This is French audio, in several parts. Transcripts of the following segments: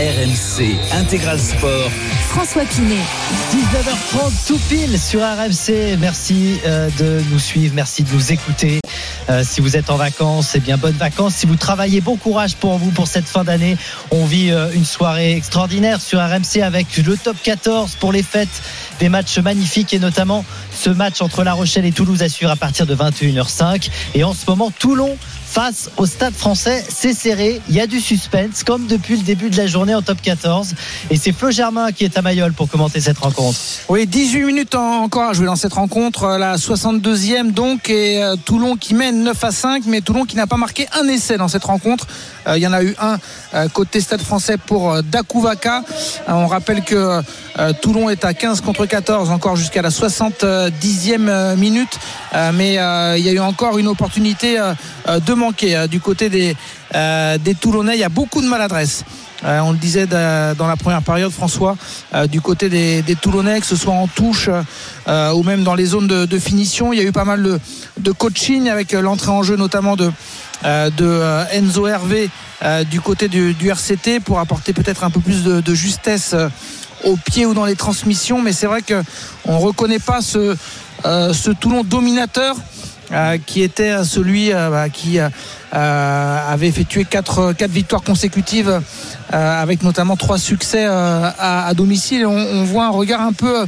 RMC Intégral Sport. François Pinet. 19h30 tout pile sur RMC. Merci euh, de nous suivre, merci de nous écouter. Euh, si vous êtes en vacances, eh bien bonnes vacances. Si vous travaillez, bon courage pour vous pour cette fin d'année. On vit euh, une soirée extraordinaire sur RMC avec le top 14 pour les fêtes, des matchs magnifiques et notamment ce match entre La Rochelle et Toulouse à suivre à partir de 21h05. Et en ce moment, Toulon face au Stade français. C'est serré, il y a du suspense, comme depuis le début de la journée en top 14. Et c'est Flo Germain qui est à Mayol pour commenter cette rencontre. Oui, 18 minutes encore à jouer dans cette rencontre, la 62e donc, et euh, Toulon qui mène 9 à 5, mais Toulon qui n'a pas marqué un essai dans cette rencontre. Euh, il y en a eu un euh, côté Stade français pour Dakouvaka. on rappelle que Toulon est à 15 contre 14 encore jusqu'à la 70e minute, mais il y a eu encore une opportunité de manquer du côté des, des Toulonnais. Il y a beaucoup de maladresse. on le disait dans la première période, François, du côté des, Toulonnais, que ce soit en touche ou même dans les zones de, finition. Il y a eu pas mal de, coaching avec l'entrée en jeu notamment de, de Enzo Hervé du côté du, RCT pour apporter peut-être un peu plus de, justesse au pied ou dans les transmissions. Mais c'est vrai qu'on ne reconnaît pas ce Toulon dominateur. Euh, qui était celui euh, bah, qui euh, avait effectué quatre, quatre victoires consécutives avec notamment trois succès à, domicile. On, voit un regard un peu,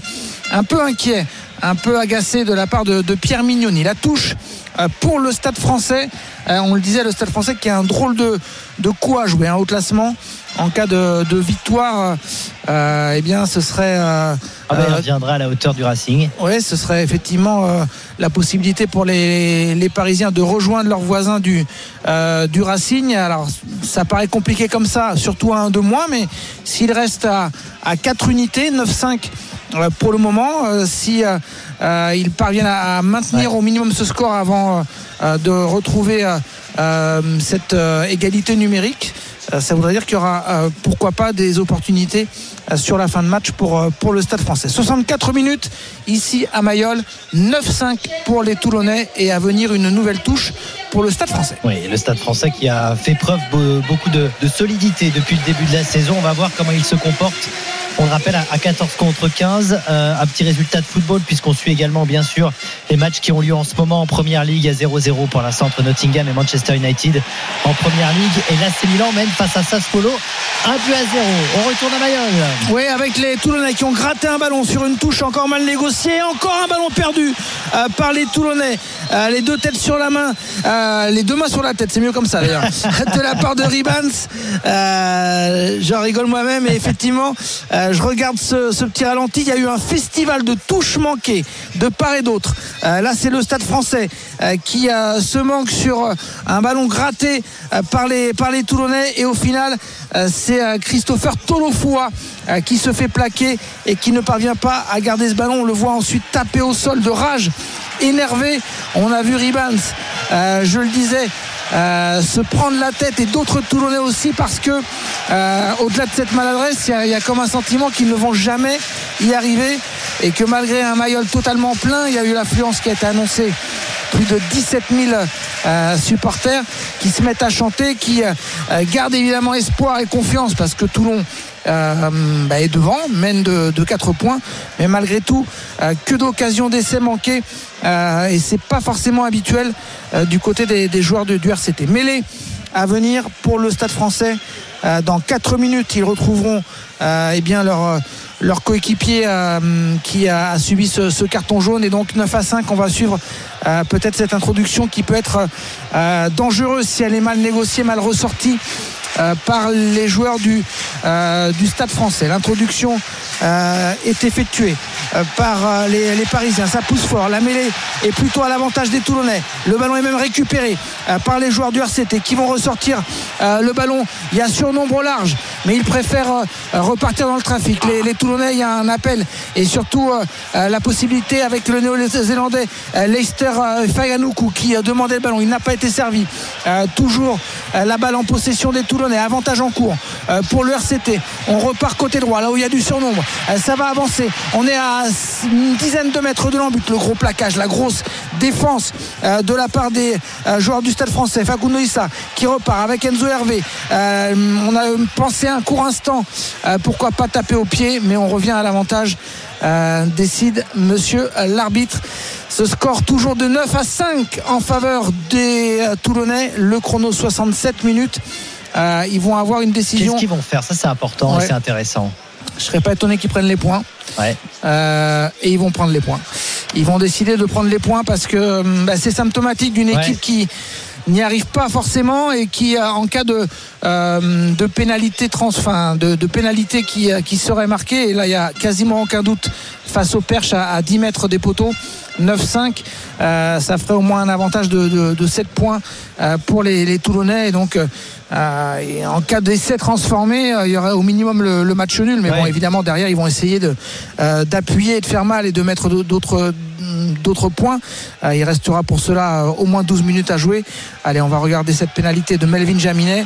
un peu inquiet, un peu agacé de la part de, Pierre Mignoni. La touche pour le Stade français. on le disait, le Stade français qui a un drôle de, de coup à jouer, un haut classement en cas de, victoire, euh, eh bien, ce serait. Euh, ah ben, reviendra à la hauteur du Racing. Oui, ce serait effectivement euh, la possibilité pour les, Parisiens de rejoindre leurs voisins du, du Racing. Alors, ça paraît compliqué comme ça, surtout à un de moins, mais s'il reste à, à 4 unités, 9-5 pour le moment, si il parvient à maintenir au minimum ce score avant de retrouver cette égalité numérique. Euh, ça voudrait dire qu'il y aura euh, pourquoi pas des opportunités euh, sur la fin de match pour, pour le Stade français. 64 minutes ici à Mayol, 9-5 pour les Toulonnais et à venir une nouvelle touche pour le Stade français. Oui, le Stade français qui a fait preuve beaucoup de, de solidité depuis le début de la saison. On va voir comment il se comporte on le rappelle à 14 contre 15, euh, un petit résultat de football puisqu'on suit également bien sûr les matchs qui ont lieu en ce moment en Première Ligue à 0-0 pour l'instant entre Nottingham et Manchester United en Première Ligue et l'AC Milan mène face à Sassuolo 1 but à 0. On retourne à Mayol. Oui, avec les Toulonnais qui ont gratté un ballon sur une touche encore mal négociée, encore un ballon perdu euh, par les Toulonnais. Euh, les deux têtes sur la main, les deux mains sur la tête, c'est mieux comme ça d'ailleurs. de la part de Ribans, j'en rigole moi-même et effectivement euh, je regarde ce, petit ralenti. Il y a eu un festival de touches manquées de part et d'autre. Euh, là, c'est le Stade français euh, qui se manque sur un ballon gratté par, les, par les Toulonnais. Et au final, c'est Christopher Tolofoua qui se fait plaquer et qui ne parvient pas à garder ce ballon. On le voit ensuite taper au sol de rage énervé. On a vu Ribans, je le disais, euh, se prendre la tête et d'autres Toulonnais aussi parce que euh, au-delà de cette maladresse, il y, a comme un sentiment qu'ils ne vont jamais y arriver et que malgré un maillot totalement plein, il y a eu l'affluence qui a été annoncée. Plus de 17 000 euh, supporters qui se mettent à chanter, qui gardent évidemment espoir et confiance parce que Toulon euh, bah, est devant, mène de, de 4 points, mais malgré tout, euh, que d'occasions d'essai manquées euh, et c'est pas forcément habituel du côté des, joueurs du RCT. Mêlée à venir pour le Stade français. dans 4 minutes, ils retrouveront eh bien leur leur coéquipier qui a, subi ce, carton jaune et donc 9 à 5 on va suivre peut-être cette introduction qui peut être dangereuse si elle est mal négociée mal ressortie euh, par les joueurs du, euh, Stade français. L'introduction euh, est effectuée par les, les Parisiens. Ça pousse fort. La mêlée est plutôt à l'avantage des Toulonnais. Le ballon est même récupéré par les joueurs du RCT qui vont ressortir le ballon. Il y a surnombre au large, mais ils préfèrent euh, repartir dans le trafic. Les, Toulonnais, il y a un appel et surtout euh, euh, la possibilité avec le néo-zélandais Leicester Faganoukou qui demandait le ballon. Il n'a pas été servi. Toujours la balle en possession des Toulonnais. Avantage en cours pour le RCT. On repart côté droit, là où il y a du surnombre. Ça va avancer. On est à une dizaine de mètres de l'embut. Le gros plaquage, la grosse défense de la part des joueurs du Stade français. Facundo Issa qui repart avec Enzo Hervé. On a pensé un court instant, euh, pourquoi pas taper au pied, mais on revient à l'avantage. Euh, décide monsieur l'arbitre. Ce score toujours de 9 à 5 en faveur des euh, Toulonnais. Le chrono 67 minutes. Euh, ils vont avoir une décision. Qu'est-ce qu'ils vont faire? Ça, c'est important Ouais. et c'est intéressant. Je serais pas étonné qu'ils prennent les points. Ouais. Euh, et ils vont prendre les points. Ils vont décider de prendre les points parce que bah, c'est symptomatique d'une Ouais. équipe qui n'y arrive pas forcément et qui euh, en cas de euh, de pénalité trans enfin, de, de pénalité qui, euh, qui serait marquée et là il y a quasiment aucun doute face au perche à, à 10 mètres des poteaux 9-5 euh, ça ferait au moins un avantage de, de, de 7 points euh, pour les, les Toulonnais et donc euh, et en cas d'essai transformé euh, il y aurait au minimum le, le match nul mais Ouais. bon évidemment derrière ils vont essayer euh, d'appuyer et de faire mal et de mettre d'autres d'autres points. Euh, il restera pour cela euh, au moins 12 minutes à jouer. Allez, on va regarder cette pénalité de Melvin Jaminet.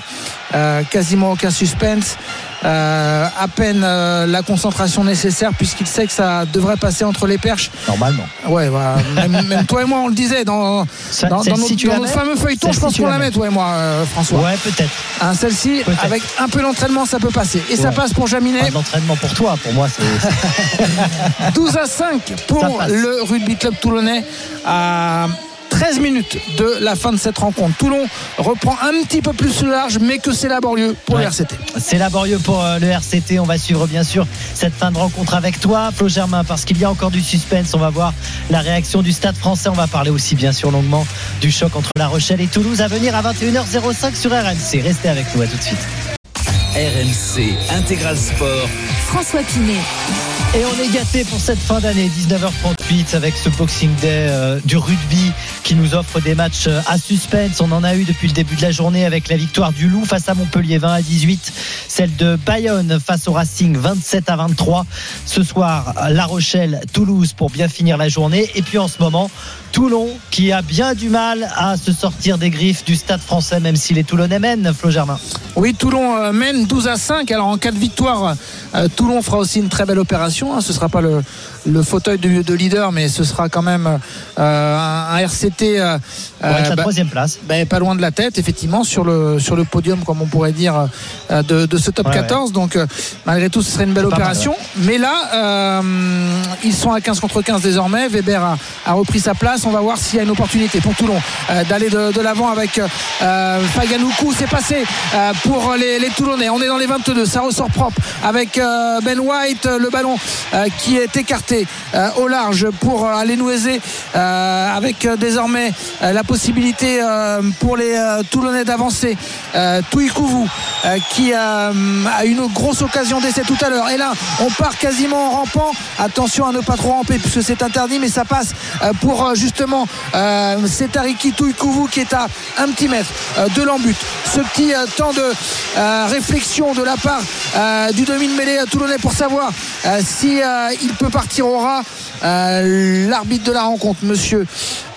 Euh, quasiment aucun suspense. Euh, à peine euh, la concentration nécessaire puisqu'il sait que ça devrait passer entre les perches. Normalement. Ouais, voilà. même, même toi et moi on le disait dans, Ça- dans, dans celle-ci, notre, tu dans la notre mets fameux feuilleton. Je pense qu'on la met toi et moi, euh, François. Ouais, peut-être. Hein, Celle-ci, avec un peu d'entraînement, ça peut passer. Et ça passe pour Jaminet. Pas d'entraînement pour toi, pour moi, c'est. 12 à 5 Ça pour le rugby club toulonnais à 13 minutes de la fin de cette rencontre. Toulon reprend un petit peu plus large, mais que c'est laborieux pour Ouais. le RCT. C'est laborieux pour euh, le RCT. On va suivre bien sûr cette fin de rencontre avec toi, Flo Germain, parce qu'il y a encore du suspense. On va voir la réaction du Stade français. On va parler aussi bien sûr longuement du choc entre La Rochelle et Toulouse à venir à 21h05 sur RMC. Restez avec nous, à tout de suite. RMC Intégral Sport. François Pinet. Et on est gâté pour cette fin d'année, 19h38, avec ce Boxing Day euh, du rugby qui nous offre des matchs euh, à suspense. On en a eu depuis le début de la journée avec la victoire du Loup face à Montpellier 20 à 18, celle de Bayonne face au Racing 27 à 23. Ce soir, La Rochelle, Toulouse pour bien finir la journée. Et puis en ce moment, Toulon qui a bien du mal à se sortir des griffes du stade français, même si les Toulonnais mènent, Flo Germain. Oui, Toulon euh, mène 12 à 5. Alors en cas de victoire, Toulon fera aussi une très belle opération. Hein. Ce ne sera pas le, le fauteuil de, de leader, mais ce sera quand même euh, un, un RCT euh, être euh, la bah, troisième place. ben, pas loin de la tête, effectivement, sur le, sur le podium, comme on pourrait dire, euh, de, de ce top Ouais, 14. Donc, euh, malgré tout, ce serait une belle mal, opération. Mais là, euh, ils sont à 15 contre 15 désormais. Weber a, a repris sa place. On va voir s'il y a une opportunité pour Toulon euh, d'aller de, de l'avant avec euh, Faganoukou. C'est passé euh, pour les, les Toulonnais. On est dans les 22. Ça ressort propre avec euh, Ben White. Le ballon euh, qui est écarté euh, au large pour euh, aller euh, avec euh, désormais euh, la possibilité euh, pour les euh, Toulonnais d'avancer. Euh, Touikouvou euh, qui euh, a une grosse occasion d'essai tout à l'heure. Et là, on part quasiment en rampant. Attention à ne pas trop ramper puisque c'est interdit, mais ça passe euh, pour euh, justement euh, c'est Tariki Touikouvou qui est à un petit mètre euh, de l'embut. Ce petit euh, temps de euh, réflexion de la part euh, du demi de mêlée toulonnais pour savoir euh, si euh, il peut partir au ras. Euh, L'arbitre de la rencontre, monsieur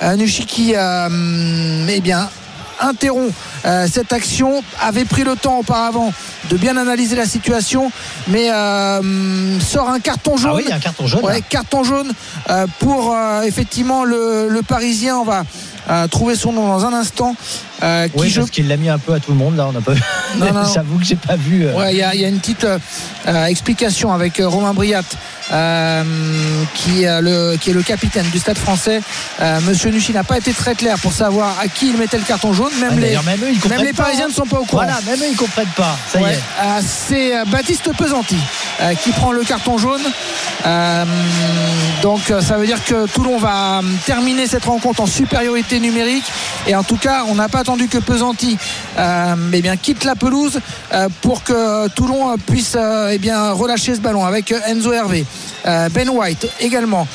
euh, Nushiki, eh bien, interrompt euh, cette action, avait pris le temps auparavant de bien analyser la situation, mais euh, sort un carton jaune. Ah oui, y a un carton jaune. Ouais, carton jaune euh, pour effectivement le, le Parisien. On va trouver son nom dans un instant. Euh, qui Oui, je- parce qu'il l'a mis un peu à tout le monde là. On n'a pas. J'avoue que j'ai pas vu. euh, Ouais, il y, a- y a une petite euh, explication avec euh, Romain Briat qui, le, qui est le capitaine du stade français. Monsieur Nucci n'a pas été très clair pour savoir à qui il mettait le carton jaune. Même, Ah, les, même eux, ils comprennent même les Parisiens hein. ne sont pas au courant. Voilà, même eux, ils comprennent pas. Ça y est. c'est Baptiste Pesanti qui prend le carton jaune. Donc ça veut dire que Toulon va terminer cette rencontre en supériorité numérique. Et en tout cas, on n'a pas que Pesanti euh, eh bien, quitte la pelouse euh, pour que Toulon puisse euh, eh bien, relâcher ce ballon avec Enzo Hervé. Euh, ben White également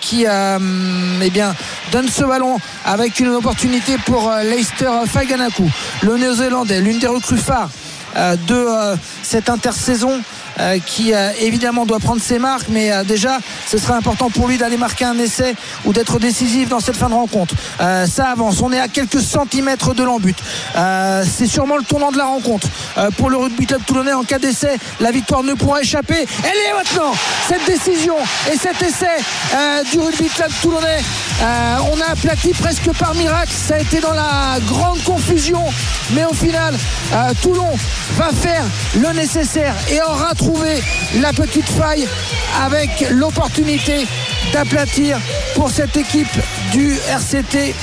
qui eh bien, donne ce ballon avec une opportunité pour Leicester Faganaku le néo-zélandais l'une des recrues phares de euh, cette intersaison euh, qui euh, évidemment doit prendre ses marques mais euh, déjà ce serait important pour lui d'aller marquer un essai ou d'être décisif dans cette fin de rencontre. Euh, ça avance. On est à quelques centimètres de l'embut. Euh, c'est sûrement le tournant de la rencontre. Euh, pour le rugby club toulonnais en cas d'essai la victoire ne pourra échapper. Elle est maintenant cette décision et cet essai euh, du rugby club toulonnais. Euh, on a aplati presque par miracle. Ça a été dans la grande confusion. Mais au final euh, Toulon va faire le nécessaire et aura trouvé la petite faille avec l'opportunité d'aplatir pour cette équipe du RCT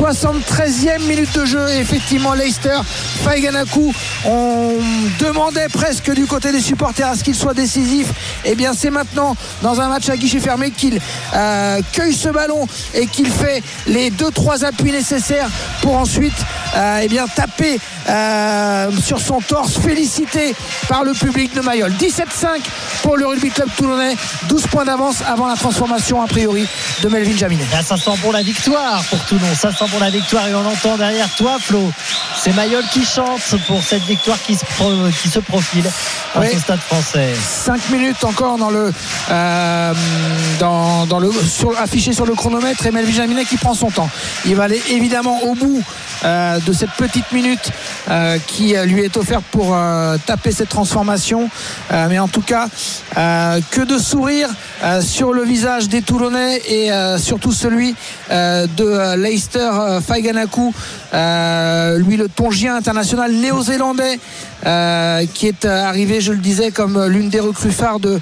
73e minute de jeu effectivement Leicester Faiganaku on demandait presque du côté des supporters à ce qu'il soit décisif. Et bien c'est maintenant dans un match à guichet fermé qu'il euh, cueille ce ballon et qu'il fait les 2-3 appuis nécessaires pour ensuite euh, eh bien taper euh, sur son torse félicité par le public de Mayol 17-5 pour le rugby club toulonnais 12 points d'avance avant la transformation a priori de Melvin Jaminet Là, ça sent bon la victoire pour Toulon. Ça sent bon la victoire et on entend derrière toi, Flo. C'est Mayol qui chante pour cette victoire qui se, pro- qui se profile Oui. au stade français. 5 minutes encore dans le, euh, dans, dans le sur- affiché sur le chronomètre et Melvin Jaminet qui prend son temps. Il va aller évidemment au bout euh, de cette petite minute euh, qui euh, lui est offerte pour taper cette transformation. Mais en tout cas, que de sourire sur le visage des Toulonnais et surtout celui de Leicester Faiganaku, lui le tongien international néo-zélandais qui est arrivé, je le disais, comme l'une des recrues phares de,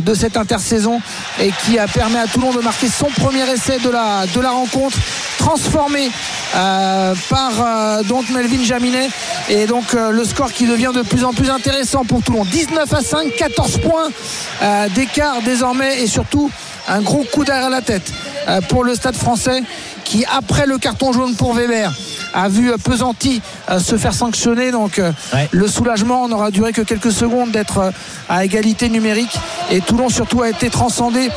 de cette intersaison et qui a permis à Toulon de marquer son premier essai de la, de la rencontre, transformé par euh, donc Melvin Jaminet et donc euh, le score qui devient de plus en plus intéressant pour Toulon. 19 à 5, 14 points euh, d'écart désormais et surtout un gros coup derrière la tête pour le stade français qui après le carton jaune pour Weber a vu Pesanti euh, se faire sanctionner donc euh, Ouais. le soulagement n'aura duré que quelques secondes d'être euh, à égalité numérique et Toulon surtout a été transcendé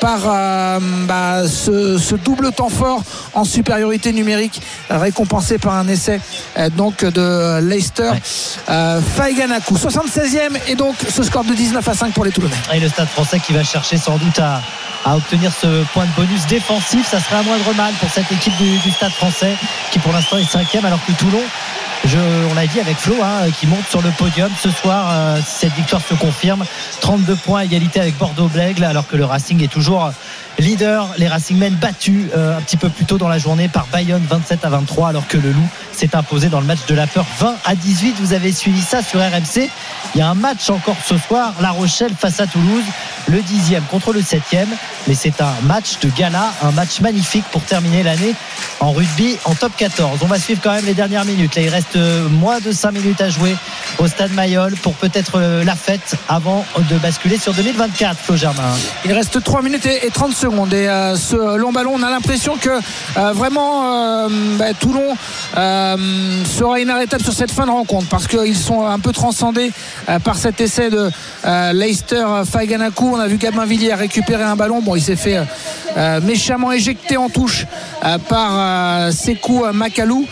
par bah, ce, ce double temps fort en supériorité numérique récompensé par un essai donc de Leicester Ouais. Faiganaku 76e et donc ce score de 19 à 5 pour les Toulonnais Et le stade français qui va chercher sans doute à, à obtenir ce point de bonus défensif. Ça serait un moindre mal pour cette équipe du, du stade français qui pour l'instant est cinquième alors que Toulon. On l'a dit avec Flo, hein, qui monte sur le podium ce soir. euh, cette victoire se confirme, 32 points à égalité avec Bordeaux-Blègle, alors que le Racing est toujours leader. Les Racingmen battus euh, un petit peu plus tôt dans la journée par Bayonne 27 à 23, alors que le Loup s'est imposé dans le match de la peur 20 à 18. Vous avez suivi ça sur RMC. Il y a un match encore ce soir, La Rochelle face à Toulouse, le 10e contre le 7e. Mais c'est un match de gala, un match magnifique pour terminer l'année en rugby en top 14. On va suivre quand même les dernières minutes. Là, il reste euh, moins de 5 minutes à jouer au stade Mayol pour peut-être euh, la fête avant de basculer sur 2024, Flo Germain. Il reste 3 minutes et 30 secondes. Et euh, ce long ballon, on a l'impression que euh, vraiment euh, bah, Toulon sera inarrêtable sur cette fin de rencontre parce qu'ils sont un peu transcendés par cet essai de Leicester Faiganaku. On a vu Gabin Villiers récupérer un ballon. Bon, il s'est fait méchamment éjecté en touche par Sekou Makalou.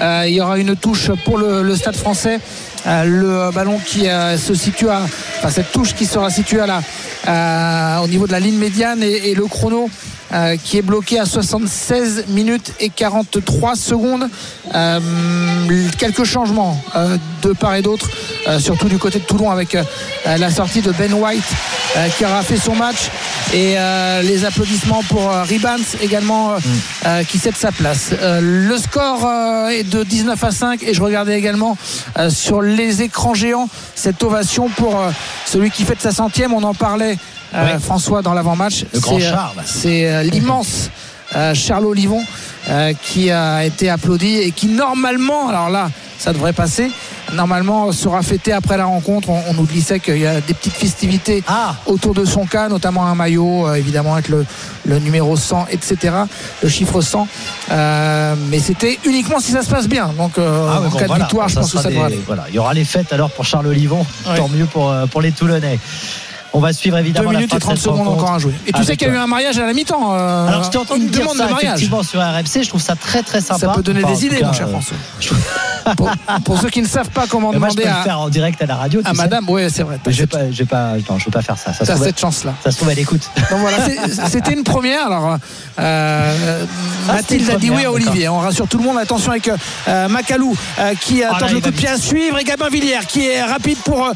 Il y aura une touche pour le, le stade français. Le ballon qui se situe à enfin cette touche qui sera située au niveau de la ligne médiane et le chrono euh, qui est bloqué à 76 minutes et 43 secondes. Euh, quelques changements euh, de part et d'autre, surtout du côté de Toulon avec la sortie de Ben White qui aura fait son match Et les applaudissements pour Ribans également euh, qui cède sa place. Le score est de 19 à 5 et je regardais également sur les écrans géants cette ovation pour celui qui fête sa centième. On en parlait, euh, Ouais. François, dans l'avant-match. C'est, euh, euh, l'immense Charles Olivon qui a été applaudi et qui normalement, alors là, ça devrait passer, normalement sera fêté après la rencontre. On, on nous glissait qu'il y a des petites festivités Ah, autour de son cas, notamment un maillot, euh, évidemment avec le, le numéro 100, etc., le chiffre 100. Euh, mais c'était uniquement si ça se passe bien. Donc euh, Ah en bon, cas de voilà. victoire, je pense que ça des- devrait aller. voilà. Il y aura les fêtes alors pour Charles Olivon. Tant mieux pour, pour les Toulonnais. On va suivre 2 évidemment minutes la et fin de 30 cette secondes rencontre. encore à jouer. Et tu Avec, sais qu'il y a eu euh, un mariage à la mi-temps. euh, Alors je t'ai entendu une dire demande ça de mariage. effectivement sur RMC. Je trouve ça très très sympa. Ça peut donner Enfin, des idées, cas, mon cher euh, François. pour, pour ceux qui ne savent pas comment moi je peux demander le à, faire en direct à la radio. à tu sais. madame, oui, c'est vrai. Mais je vais pas, je vais pas, non, je pas faire ça. Ça t'as cette chance-là. ça se trouve, elle écoute. Donc voilà, c'est- c'était une première. Alors, euh, Ah, Mathilde a dit oui à Olivier. On rassure tout le monde. Attention avec euh, Macalou qui Ah, tente il le coup de pied à suivre et Gabin Villiers qui est rapide pour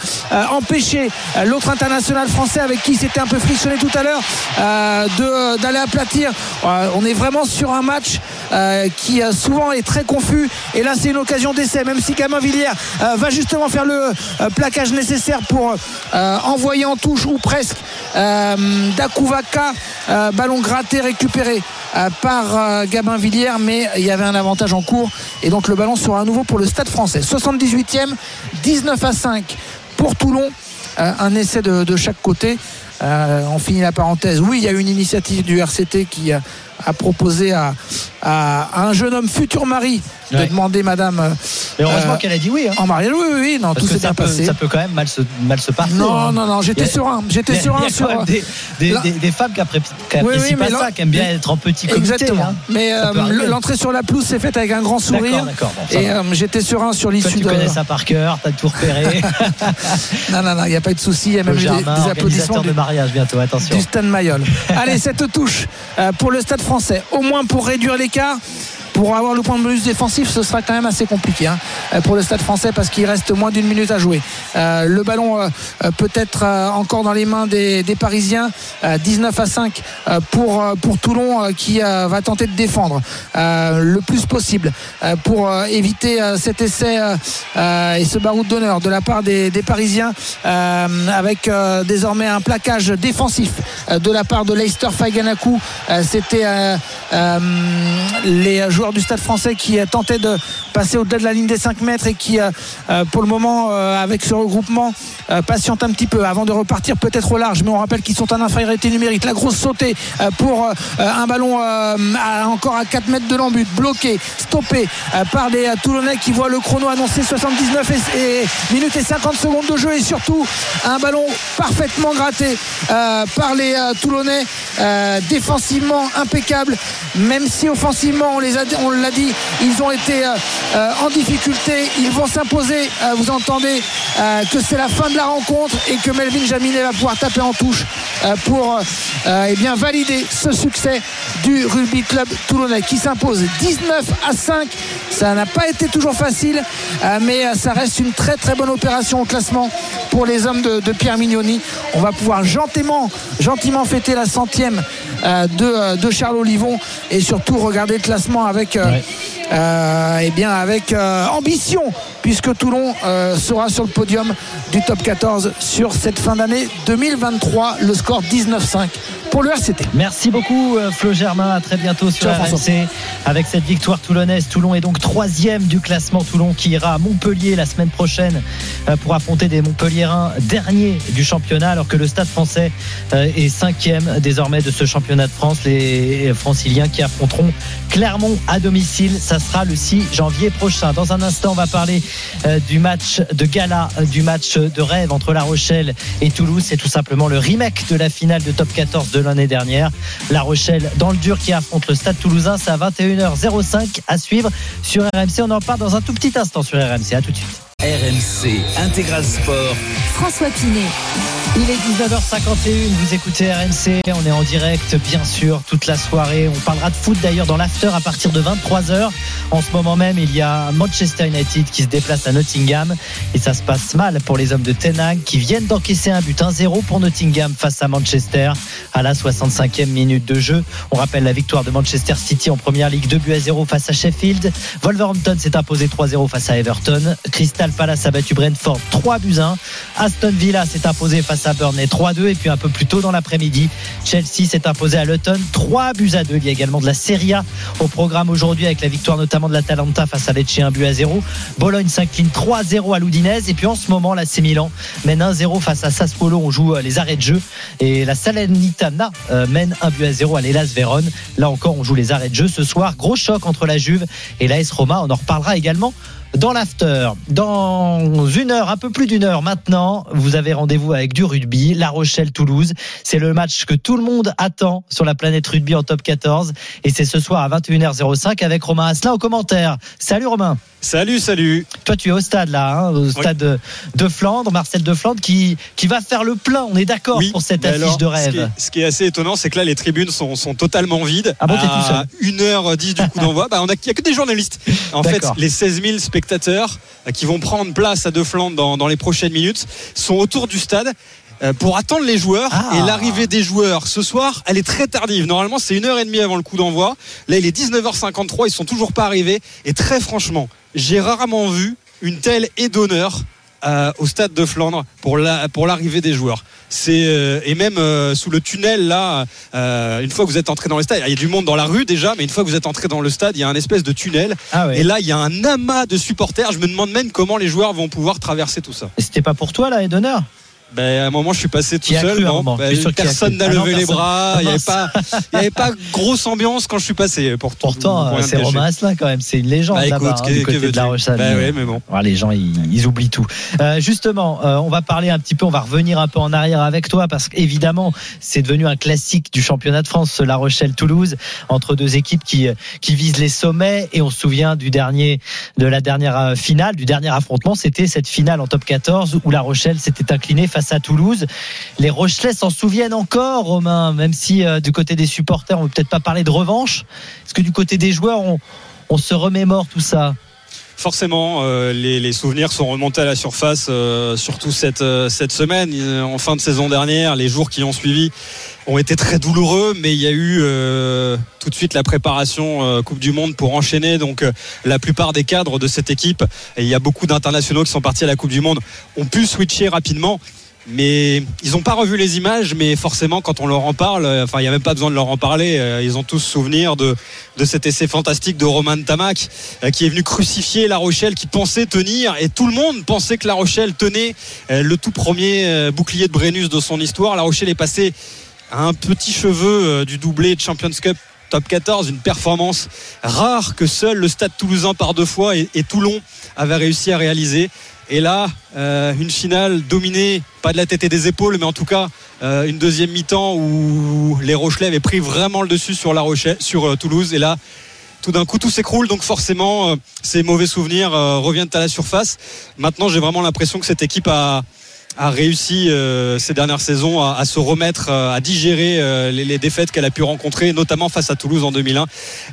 empêcher l'autre international français avec qui c'était un peu frictionné tout à l'heure euh, de- d'aller aplatir. Euh, on est vraiment sur un match euh, qui euh, souvent est très confus. Et là c'est une occasion d'essai même si Gabin Villiers euh, va justement faire le euh, plaquage nécessaire pour euh, envoyer en touche ou presque euh, Dakuvaka euh, ballon gratté récupéré euh, par euh, Gabin Villiers mais il y avait un avantage en cours. Et donc le ballon sera à nouveau pour le stade français. 78e 19 à 5 pour Toulon. Euh, un essai de, chaque côté. Euh, on finit la parenthèse. Oui il y a une initiative du RCT qui a proposé à, à- à un jeune homme futur mari de Ouais. demander madame euh, Mais heureusement Euh, qu'elle a dit oui. hein. en mariage oui oui, oui non Parce tout s'est bien peut, passé ça peut quand même mal se, mal se passer. non hein. non non j'étais serein j'étais serein il y a sur des, des, là- des- des femmes qui Oui, apprécient pas ça, qui aiment bien être en petit comité. Exactement. hein. Mais euh, l'entrée sur la pelouse s'est faite avec un grand sourire. Bon, ça et euh, j'étais serein sur l'issue tu de. connais ça par cœur, t'as tout repéré. Non, non, non, il n'y a pas de souci. Il y a même des, applaudissements de du, mariage bientôt, attention. du Stade Mayol. Allez, cette touche pour le Stade français, au moins pour réduire l'écart. Pour avoir le point de bonus défensif, ce sera quand même assez compliqué hein, pour le Stade français parce qu'il reste moins d'une minute à jouer. Euh, le ballon euh, euh, peut être encore dans les mains des, Parisiens. Euh, 19 à 5 euh, pour, Toulon qui va tenter de défendre le plus possible pour éviter cet essai et ce baroud d'honneur de la part des, Parisiens avec désormais un plaquage défensif de la part de Leicester Faganaku. Euh, C'était euh, les joueurs du Stade français qui tentaient de passer au-delà de la ligne des 5 mètres et qui, euh, euh, pour le moment, avec ce regroupement, patientent un petit peu avant de repartir peut-être au large. Mais on rappelle qu'ils sont en infériorité numérique. La grosse sautée pour un ballon encore à 4 mètres de l'embut, bloqué, stoppé par les Toulonnais qui voient le chrono annoncé 79 et, et minutes et 50 secondes de jeu et surtout un ballon parfaitement gratté par les Toulonnais, défensivement impeccable, même si offensivement on l'a dit, ils ont été euh, euh, en difficulté, ils vont s'imposer. Euh, vous entendez que c'est la fin de la rencontre et que Melvin Jaminet va pouvoir taper en touche pour eh bien valider ce succès du rugby club toulonnais qui s'impose 19 à 5. Ça n'a pas été toujours facile, mais ça reste une très très bonne opération au classement pour les hommes de, de Pierre Mignoni. On va pouvoir gentiment, gentiment fêter la centième de, euh, de Charles Olivon et surtout regarder le classement avec, euh, Ouais. euh, eh bien avec euh, ambition, puisque Toulon euh, sera sur le podium du top 14 sur cette fin d'année 2023. Le score 19-5 pour le RCT. Merci beaucoup euh, Flo Germain, à très bientôt sur Ciao. RMC avec cette victoire toulonnaise. Toulon est donc troisième du classement. Toulon qui ira à Montpellier la semaine prochaine euh, pour affronter des Montpelliérains derniers du championnat alors que le Stade français euh, est cinquième désormais de ce championnat de France. Les franciliens qui affronteront Clermont à domicile. Ça sera le 6 janvier prochain. Dans un instant, on va parler du match de gala, du match de rêve entre La Rochelle et Toulouse. C'est tout simplement le remake de la finale de top 14 de l'année dernière. La Rochelle dans le dur qui affronte le Stade Toulousain. C'est à 21h05 à suivre sur RMC. On en parle dans un tout petit instant sur RMC. À tout de suite. RMC Intégral Sport. François Pinet. Il est 19h51, vous écoutez RMC, on est en direct bien sûr toute la soirée. On parlera de foot d'ailleurs dans l'after à partir de 23h. En ce moment même, il y a Manchester United qui se déplace à Nottingham et ça se passe mal pour les hommes de Ten Hag qui viennent d'encaisser un but 1-0 pour Nottingham face à Manchester à la 65e minute de jeu. On rappelle la victoire de Manchester City en première ligue 2 buts à 0 face à Sheffield. Wolverhampton s'est imposé 3-0 face à Everton. Crystal Palace a battu Brentford 3 buts 1. Aston Villa s'est imposé face à Burnley 3-2 et puis un peu plus tôt dans l'après-midi, Chelsea s'est imposé à Luton 3 buts à 2. Il y a également de la Serie A au programme aujourd'hui avec la victoire notamment de l'Atalanta face à Lecce 1 but à 0. Bologne s'incline 3-0 à l'Udinese et puis en ce moment l'AC Milan mène 1-0 face à Sassuolo. On joue euh, les arrêts de jeu et la Salernitana euh, mène 1 but à 0 à l'Elas Vérone. Là encore on joue les arrêts de jeu ce soir. Gros choc entre la Juve et l'AS Roma. On en reparlera également dans l'after. Dans une heure, un peu plus d'une heure maintenant, vous avez rendez-vous avec du rugby, La Rochelle-Toulouse. C'est le match que tout le monde attend sur la planète rugby en top 14. Et c'est ce soir à 21h05 avec Romain Asselin au commentaire. Salut Romain. Salut, salut. Toi, tu es au stade là, hein, au stade de, de Flandre, Marcel de Flandre, qui, qui va faire le plein. On est d'accord Oui, pour cette affiche alors, de Ce rêve. qui, est, ce qui est assez étonnant, c'est que là, les tribunes sont, sont totalement vides. Ah bon, à tout seul 1h10 du coup d'envoi. Bah, on a, il n'y a que des journalistes. En fait, les 16 000 spectateurs euh, qui vont prendre place à De Flandre dans, dans les prochaines minutes sont autour du stade. Euh, Pour attendre les joueurs Ah. et l'arrivée des joueurs ce soir, elle est très tardive. Normalement, c'est une heure et demie avant le coup d'envoi. Là, il est 19h53, ils sont toujours pas arrivés. Et très franchement, j'ai rarement vu une telle aide d'honneur euh, au stade de Flandre pour la pour l'arrivée des joueurs. C'est euh, et même euh, sous le tunnel là, une fois que vous êtes entré dans le stade, il y a du monde dans la rue déjà, mais une fois que vous êtes entré dans le stade, il y a un espèce de tunnel. Ah ouais. Et là, il y a un amas de supporters. Je me demande même comment les joueurs vont pouvoir traverser tout ça. Et C'était pas pour toi là, et d'honneur? Ben, à un moment, je suis passé tout seul. non moment Ben, personne n'a Ah non, levé les bras. Ah Il n'y avait pas, avait grosse ambiance quand je suis passé. Pour Pourtant, euh, c'est. Romain Asselin quand même, c'est une légende Bah, écoute, hein, du côté de La. Bah ouais, mais bon. Les gens, ils, ils oublient tout. Euh, justement, euh, on va parler un petit peu, on va revenir un peu en arrière avec toi parce qu'évidemment, c'est devenu un classique du championnat de France, ce La Rochelle-Toulouse, entre deux équipes qui, qui visent les sommets. Et on se souvient du dernier, de la dernière finale, du dernier affrontement. C'était cette finale en top 14 où La Rochelle s'était inclinée face à Toulouse. Les Rochelais s'en souviennent encore, Romain, même si euh, du côté des supporters, on ne peut peut-être pas parler de revanche. Est-ce que du côté des joueurs, on, se remémore tout ça? Forcément, euh, les, souvenirs sont remontés à la surface, euh, surtout cette, cette semaine. En fin de saison dernière, les jours qui ont suivi ont été très douloureux, mais il y a eu tout de suite la préparation Coupe du Monde pour enchaîner. Donc la plupart des cadres de cette équipe, et il y a beaucoup d'internationaux qui sont partis à la Coupe du Monde, ont pu switcher rapidement. Mais ils n'ont pas revu les images, mais forcément, quand on leur en parle, euh, enfin, il n'y a même pas besoin de leur en parler. euh, Ils ont tous souvenir de, de cet essai fantastique de Roman Tamac, euh, qui est venu crucifier La Rochelle, qui pensait tenir, et tout le monde pensait que La Rochelle tenait le tout premier bouclier de Brennus de son histoire. La Rochelle est passée à un petit cheveu du doublé de Champions Cup top 14, une performance rare que seul le Stade Toulousain par deux fois et, et Toulon avait réussi à réaliser. Et là, euh, une finale dominée, pas de la tête et des épaules, mais en tout cas euh, une deuxième mi-temps où les Rochelais avaient pris vraiment le dessus sur euh, Toulouse. Et là, tout d'un coup, tout s'écroule. Donc forcément, ces mauvais souvenirs reviennent à la surface. Maintenant, j'ai vraiment l'impression que cette équipe a a réussi euh, ces dernières saisons à, à se remettre, euh, à digérer euh, les, les défaites qu'elle a pu rencontrer, notamment face à Toulouse en 2001,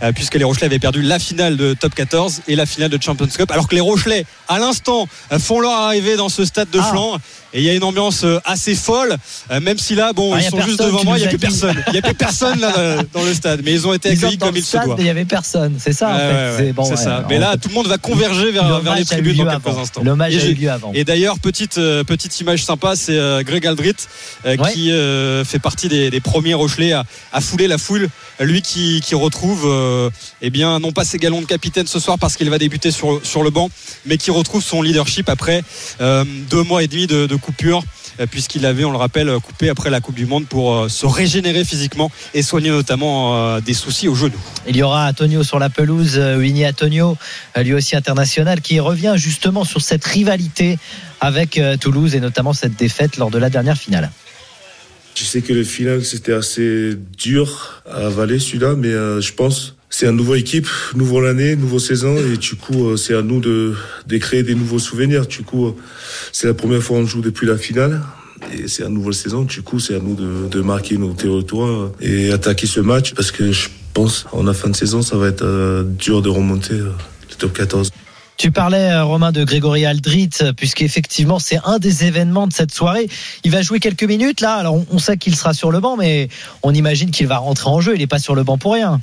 euh, puisque les Rochelais avaient perdu la finale de Top 14 et la finale de Champions Cup, alors que les Rochelais, à l'instant, font leur arrivée dans ce stade de Ah. Flandre. Et il y a une ambiance assez folle, même si là, bon, Ah, ils sont juste devant moi, il n'y a plus personne. Il n'y a plus personne là dans le stade, mais ils ont été accueillis comme il se doit. il n'y avait personne, c'est ça en fait. ouais, C'est ouais, bon, ouais, ça. Mais là, tout le monde va converger vers, vers les tribunes dans quelques instants. L'hommage a eu lieu avant. et d'ailleurs, petite, petite image sympa, c'est euh, Greg Aldrit euh, Ouais. qui euh, fait partie des, des premiers Rochelais à, à fouler la foule. Lui qui, retrouve, euh, eh bien, non pas ses galons de capitaine ce soir parce qu'il va débuter sur, le banc, mais qui retrouve son leadership après euh, deux mois et demi de, coupure. euh, Puisqu'il avait, on le rappelle, coupé après la Coupe du Monde pour se régénérer physiquement et soigner notamment des soucis au genou. Il y aura Antonio sur la pelouse, Winnie Antonio, lui aussi international, qui revient justement sur cette rivalité avec Toulouse et notamment cette défaite lors de la dernière finale. Je sais que le final, c'était assez dur à avaler celui-là, mais euh, je pense c'est une nouvelle équipe, nouvelle année, nouvelle saison, et du coup, euh, c'est à nous de, de créer des nouveaux souvenirs. Du coup, euh, c'est la première fois qu'on joue depuis la finale. Et c'est une nouvelle saison, du coup, c'est à nous de, de marquer nos territoires et attaquer ce match parce que je pense en la fin de saison, ça va être dur de remonter le top 14. Tu parlais, euh, Romain, de Grégory Aldrit, puisqu'effectivement, c'est un des événements de cette soirée. Il va jouer quelques minutes, là. Alors, on- on sait qu'il sera sur le banc, mais on imagine qu'il va rentrer en jeu. Il n'est pas sur le banc pour rien.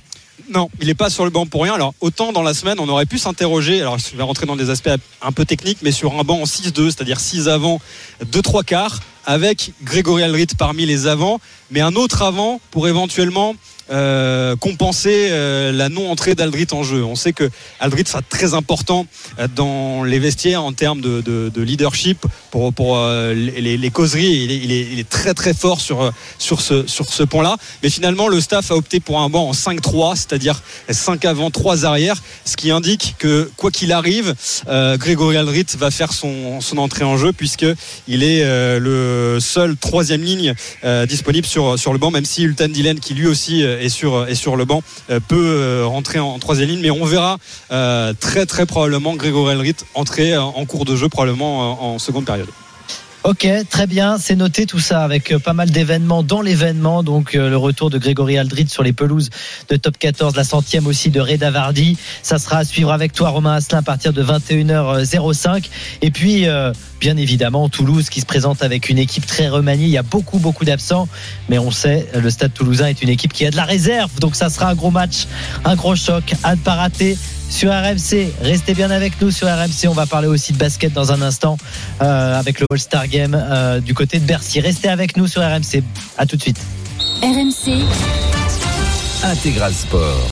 Non, il n'est pas sur le banc pour rien. Alors, autant dans la semaine, on aurait pu s'interroger. Alors, je vais rentrer dans des aspects un peu techniques, mais sur un banc en 6-2, c'est-à-dire 6 avant, 2-3 quarts, avec Grégory Aldrit parmi les avants, mais un autre avant pour éventuellement euh, compenser euh, la non-entrée d'Aldrit en jeu. On sait que Aldrit sera très important euh, dans les vestiaires en termes de, de- de leadership pour, les, causeries. Il est, très très fort sur, sur ce, sur ce point-là. Mais finalement, le staff a opté pour un banc en 5-3, c'est-à-dire 5 avant, 3 arrière, ce qui indique que quoi qu'il arrive, Grégory Aldrit va faire son, son entrée en jeu puisque il est le seul troisième ligne euh, disponible sur, le banc, même si Ultan Dylan, qui lui aussi euh, est sur, le banc, euh, peut euh, rentrer en, troisième ligne. Mais on verra euh, très très probablement Grégory Aldrit entrer euh, en cours de jeu, probablement euh, en seconde période. Ok, très bien, c'est noté tout ça avec euh, pas mal d'événements dans l'événement. Donc euh, le retour de Grégory Aldrit sur les pelouses de Top 14, la centième aussi de Reda Vardy. Ça sera à suivre avec toi Romain Asselin à partir de 21h05. Et puis euh, bien évidemment Toulouse qui se présente avec une équipe très remaniée. Il y a beaucoup beaucoup d'absents, mais on sait le Stade Toulousain est une équipe qui a de la réserve. Donc ça sera un gros match, un gros choc à ne pas rater. Sur RMC, restez bien avec nous sur RMC. On va parler aussi de basket dans un instant euh, avec le All-Star Game euh, du côté de Bercy. Restez avec nous sur RMC. À tout de suite. RMC, Intégral Sport.